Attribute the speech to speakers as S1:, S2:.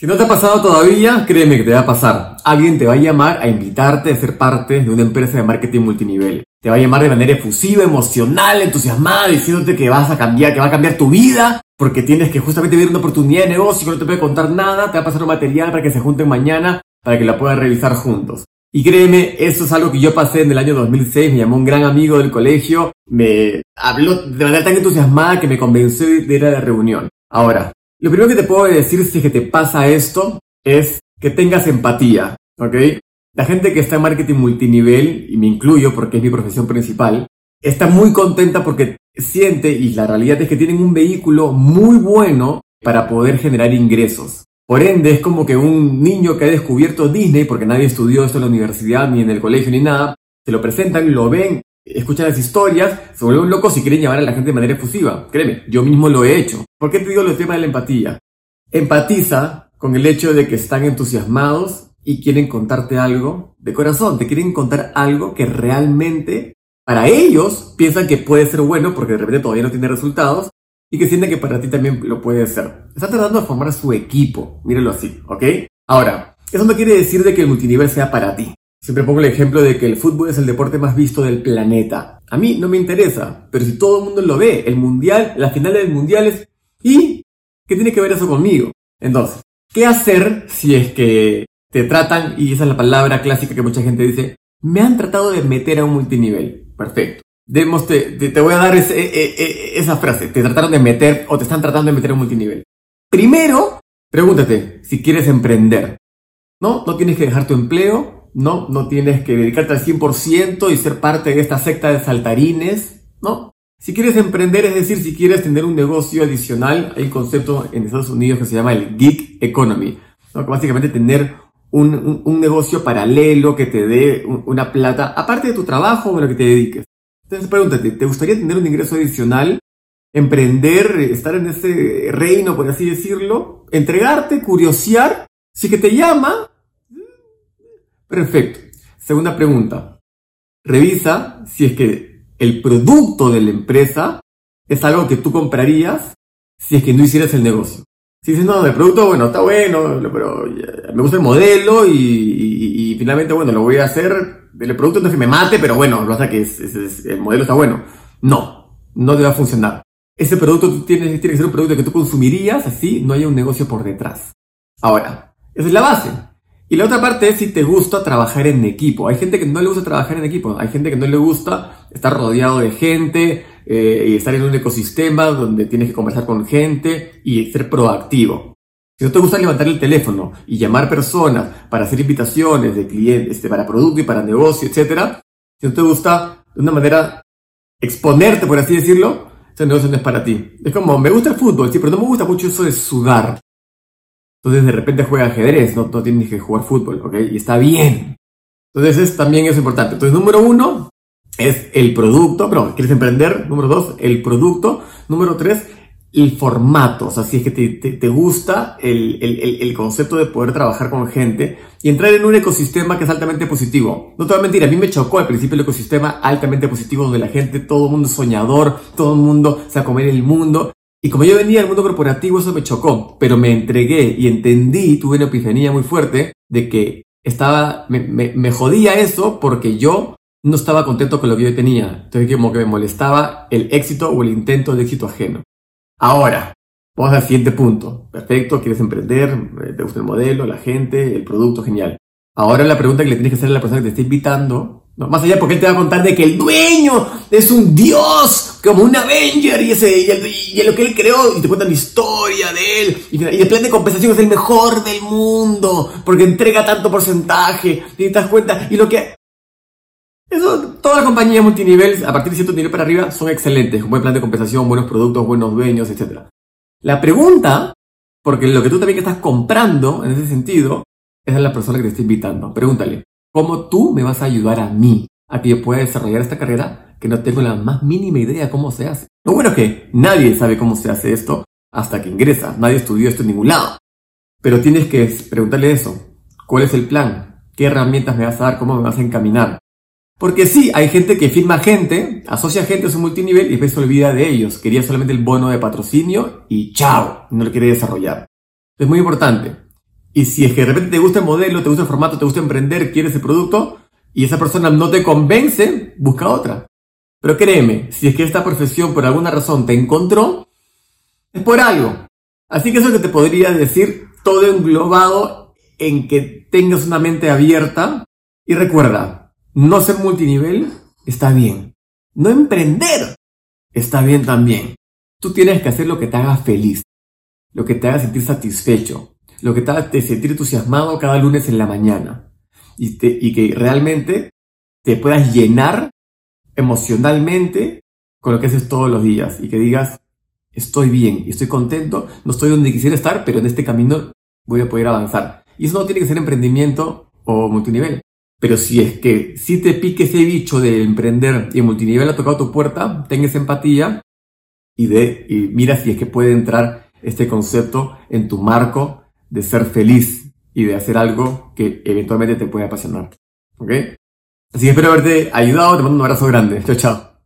S1: Si no te ha pasado todavía, créeme que te va a pasar. Alguien te va a llamar a invitarte a ser parte de una empresa de marketing multinivel. Te va a llamar de manera efusiva, emocional, entusiasmada, diciéndote que vas a cambiar, que va a cambiar tu vida, porque tienes que justamente ver una oportunidad de negocio que no te puede contar nada, te va a pasar un material para que se junten mañana, para que la puedan revisar juntos. Y créeme, eso es algo que yo pasé en el año 2006, me llamó un gran amigo del colegio, me habló de manera tan entusiasmada que me convenció de ir a la reunión. Ahora, lo primero que te puedo decir si es que te pasa esto es que tengas empatía, ¿ok? La gente que está en marketing multinivel, y me incluyo porque es mi profesión principal, está muy contenta porque siente, y la realidad es que tienen un vehículo muy bueno para poder generar ingresos. Por ende, es como que un niño que ha descubierto Disney, porque nadie estudió esto en la universidad, ni en el colegio, ni nada, se lo presentan, lo ven, escuchan las historias, se vuelven locos y quieren llamar a la gente de manera efusiva. Créeme, yo mismo lo he hecho. ¿Por qué te digo el tema de la empatía? Empatiza con el hecho de que están entusiasmados y quieren contarte algo de corazón, te quieren contar algo que realmente para ellos piensan que puede ser bueno porque de repente todavía no tiene resultados y que sienten que para ti también lo puede ser. Están tratando de formar su equipo, mírenlo así, ¿ok? Ahora, eso no quiere decir de que el multinivel sea para ti. Siempre pongo el ejemplo de que el fútbol es el deporte más visto del planeta. A mí no me interesa, pero si todo el mundo lo ve, el mundial, las finales del mundiales, ¿y qué tiene que ver eso conmigo? Entonces, ¿qué hacer si es que te tratan, y esa es la palabra clásica que mucha gente dice, me han tratado de meter a un multinivel? Perfecto. Demos, te, te, voy a dar e, e, e, esa frase, te trataron de meter o te están tratando de meter a un multinivel. Primero, pregúntate si quieres emprender. No, no tienes que dejar tu empleo, ¿no? No tienes que dedicarte al 100% y ser parte de esta secta de saltarines, ¿no? Si quieres emprender, es decir, si quieres tener un negocio adicional, hay un concepto en Estados Unidos que se llama el gig economy, básicamente tener un, negocio paralelo que te dé una plata, aparte de tu trabajo o lo que te dediques. Entonces pregúntate, ¿te gustaría tener un ingreso adicional? Emprender, estar en ese reino, por así decirlo, entregarte, curiosear, si que te llama, Perfecto. Segunda pregunta. Revisa si es que el producto de la empresa es algo que tú comprarías si es que no hicieras el negocio. Si dices, no, el producto, bueno, está bueno, pero me gusta el modelo y, finalmente, bueno, lo voy a hacer. El producto no es que me mate, pero bueno, lo hace que el modelo está bueno. No, no te va a funcionar. Ese producto tiene que ser un producto que tú consumirías, así no haya un negocio por detrás. Ahora, esa es la base. Y la otra parte es si te gusta trabajar en equipo. Hay gente que no le gusta trabajar en equipo. Hay gente que no le gusta estar rodeado de gente eh, y estar en un ecosistema donde tienes que conversar con gente y ser proactivo. Si no te gusta levantar el teléfono y llamar personas para hacer invitaciones de clientes, este, para producto y para negocio, etc. Si no te gusta de una manera exponerte, por así decirlo, ese negocio no es para ti. Es como, me gusta el fútbol, sí, pero no me gusta mucho eso de sudar. Entonces de repente juega ajedrez, no, no tienes que jugar fútbol, ¿ok? Y está bien. Entonces también es importante. Entonces número uno es el producto, pero ¿quieres emprender? Número dos, el producto. Número tres, el formato. O sea, si es que te, te, gusta el, el, el, concepto de poder trabajar con gente y entrar en un ecosistema que es altamente positivo. No te voy a mentir, a mí me chocó al principio el ecosistema altamente positivo donde la gente, todo el mundo es soñador, todo el mundo se va a comer el mundo. Y como yo venía del mundo corporativo, eso me chocó, pero me entregué y entendí, tuve una epifanía muy fuerte de que estaba, me, me, jodía eso porque yo no estaba contento con lo que yo tenía. Entonces como que me molestaba el éxito o el intento de éxito ajeno. Ahora, vamos al siguiente punto. Perfecto, quieres emprender, te gusta el modelo, la gente, el producto, genial. Ahora la pregunta que le tienes que hacer a la persona que te está invitando más allá porque él te va a contar de que el dueño es un dios, como un Avenger, y, ese, lo que él creó, y te cuentan la historia de él, y, el plan de compensación es el mejor del mundo, porque entrega tanto porcentaje, y te das cuenta, y lo que... Eso, toda la compañía multinivel, a partir de cierto nivel para arriba, son excelentes, un buen plan de compensación, buenos productos, buenos dueños, etc. La pregunta, porque lo que tú también estás comprando, en ese sentido, es a la persona que te está invitando. Pregúntale, ¿Cómo tú me vas a ayudar a mí a que yo pueda desarrollar esta carrera que no tengo la más mínima idea de cómo se hace? Lo bueno es que nadie sabe cómo se hace esto hasta que ingresa. Nadie estudió esto en ningún lado. Pero tienes que preguntarle eso. ¿Cuál es el plan? ¿Qué herramientas me vas a dar? ¿Cómo me vas a encaminar? Porque sí, hay gente que firma gente, asocia gente a su multinivel y después se olvida de ellos. Quería solamente el bono de patrocinio y chao, no lo quiere desarrollar. Es muy importante. Y si es que de repente te gusta el modelo, te gusta el formato, te gusta emprender, quieres el producto, y esa persona no te convence, busca otra. Pero créeme, si es que esta profesión por alguna razón te encontró, es por algo. Así que eso que te podría decir todo englobado en que tengas una mente abierta y recuerda, no ser multinivel está bien. No emprender está bien también. Tú tienes que hacer lo que te haga feliz, lo que te haga sentir satisfecho, lo que te sentir entusiasmado cada lunes en la mañana y, que realmente te puedas llenar emocionalmente con lo que haces todos los días y que digas, estoy bien estoy contento, no estoy donde quisiera estar, pero en este camino voy a poder avanzar. Y eso no tiene que ser emprendimiento o multinivel. Pero si es que si te pique ese bicho de emprender y el multinivel ha tocado tu puerta, tengas empatía y, de, y mira si es que puede entrar este concepto en tu marco de ser feliz y de hacer algo que eventualmente te puede apasionar. ¿Ok? Así que espero haberte ayudado, te mando un abrazo grande. Chao, chao.